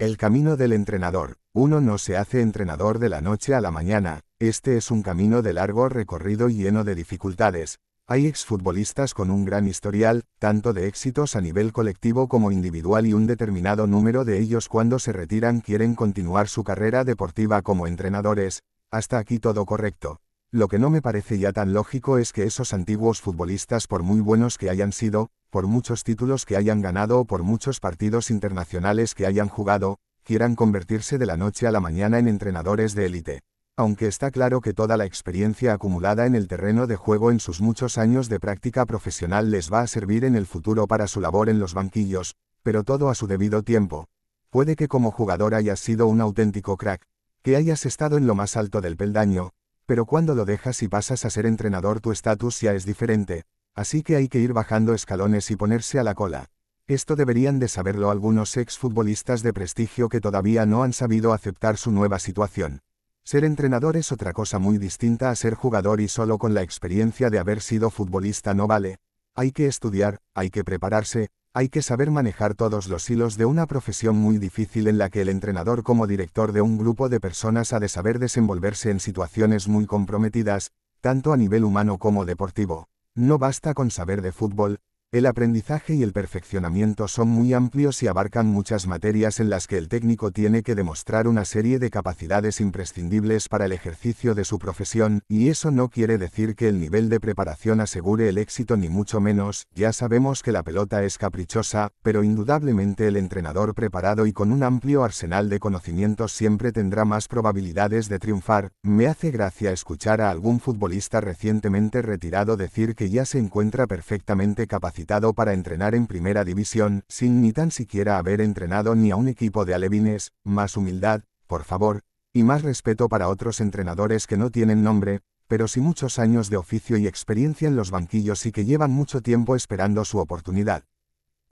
El camino del entrenador. Uno no se hace entrenador de la noche a la mañana, este es un camino de largo recorrido y lleno de dificultades. Hay exfutbolistas con un gran historial, tanto de éxitos a nivel colectivo como individual y un determinado número de ellos cuando se retiran quieren continuar su carrera deportiva como entrenadores. Hasta aquí todo correcto. Lo que no me parece ya tan lógico es que esos antiguos futbolistas por muy buenos que hayan sido, por muchos títulos que hayan ganado o por muchos partidos internacionales que hayan jugado, quieran convertirse de la noche a la mañana en entrenadores de élite. Aunque está claro que toda la experiencia acumulada en el terreno de juego en sus muchos años de práctica profesional les va a servir en el futuro para su labor en los banquillos, pero todo a su debido tiempo. Puede que como jugador hayas sido un auténtico crack, que hayas estado en lo más alto del peldaño, pero cuando lo dejas y pasas a ser entrenador tu estatus ya es diferente, Así que hay que ir bajando escalones y ponerse a la cola. Esto deberían de saberlo algunos exfutbolistas de prestigio que todavía no han sabido aceptar su nueva situación. Ser entrenador es otra cosa muy distinta a ser jugador y solo con la experiencia de haber sido futbolista no vale. Hay que estudiar, hay que prepararse, hay que saber manejar todos los hilos de una profesión muy difícil en la que el entrenador como director de un grupo de personas ha de saber desenvolverse en situaciones muy comprometidas, tanto a nivel humano como deportivo. No basta con saber de fútbol, el aprendizaje y el perfeccionamiento son muy amplios y abarcan muchas materias en las que el técnico tiene que demostrar una serie de capacidades imprescindibles para el ejercicio de su profesión, y eso no quiere decir que el nivel de preparación asegure el éxito ni mucho menos, ya sabemos que la pelota es caprichosa, pero indudablemente el entrenador preparado y con un amplio arsenal de conocimientos siempre tendrá más probabilidades de triunfar. Me hace gracia escuchar a algún futbolista recientemente retirado decir que ya se encuentra perfectamente capacitado para entrenar en primera división, sin ni tan siquiera haber entrenado ni a un equipo de alevines, más humildad, por favor, y más respeto para otros entrenadores que no tienen nombre, pero sí muchos años de oficio y experiencia en los banquillos y que llevan mucho tiempo esperando su oportunidad.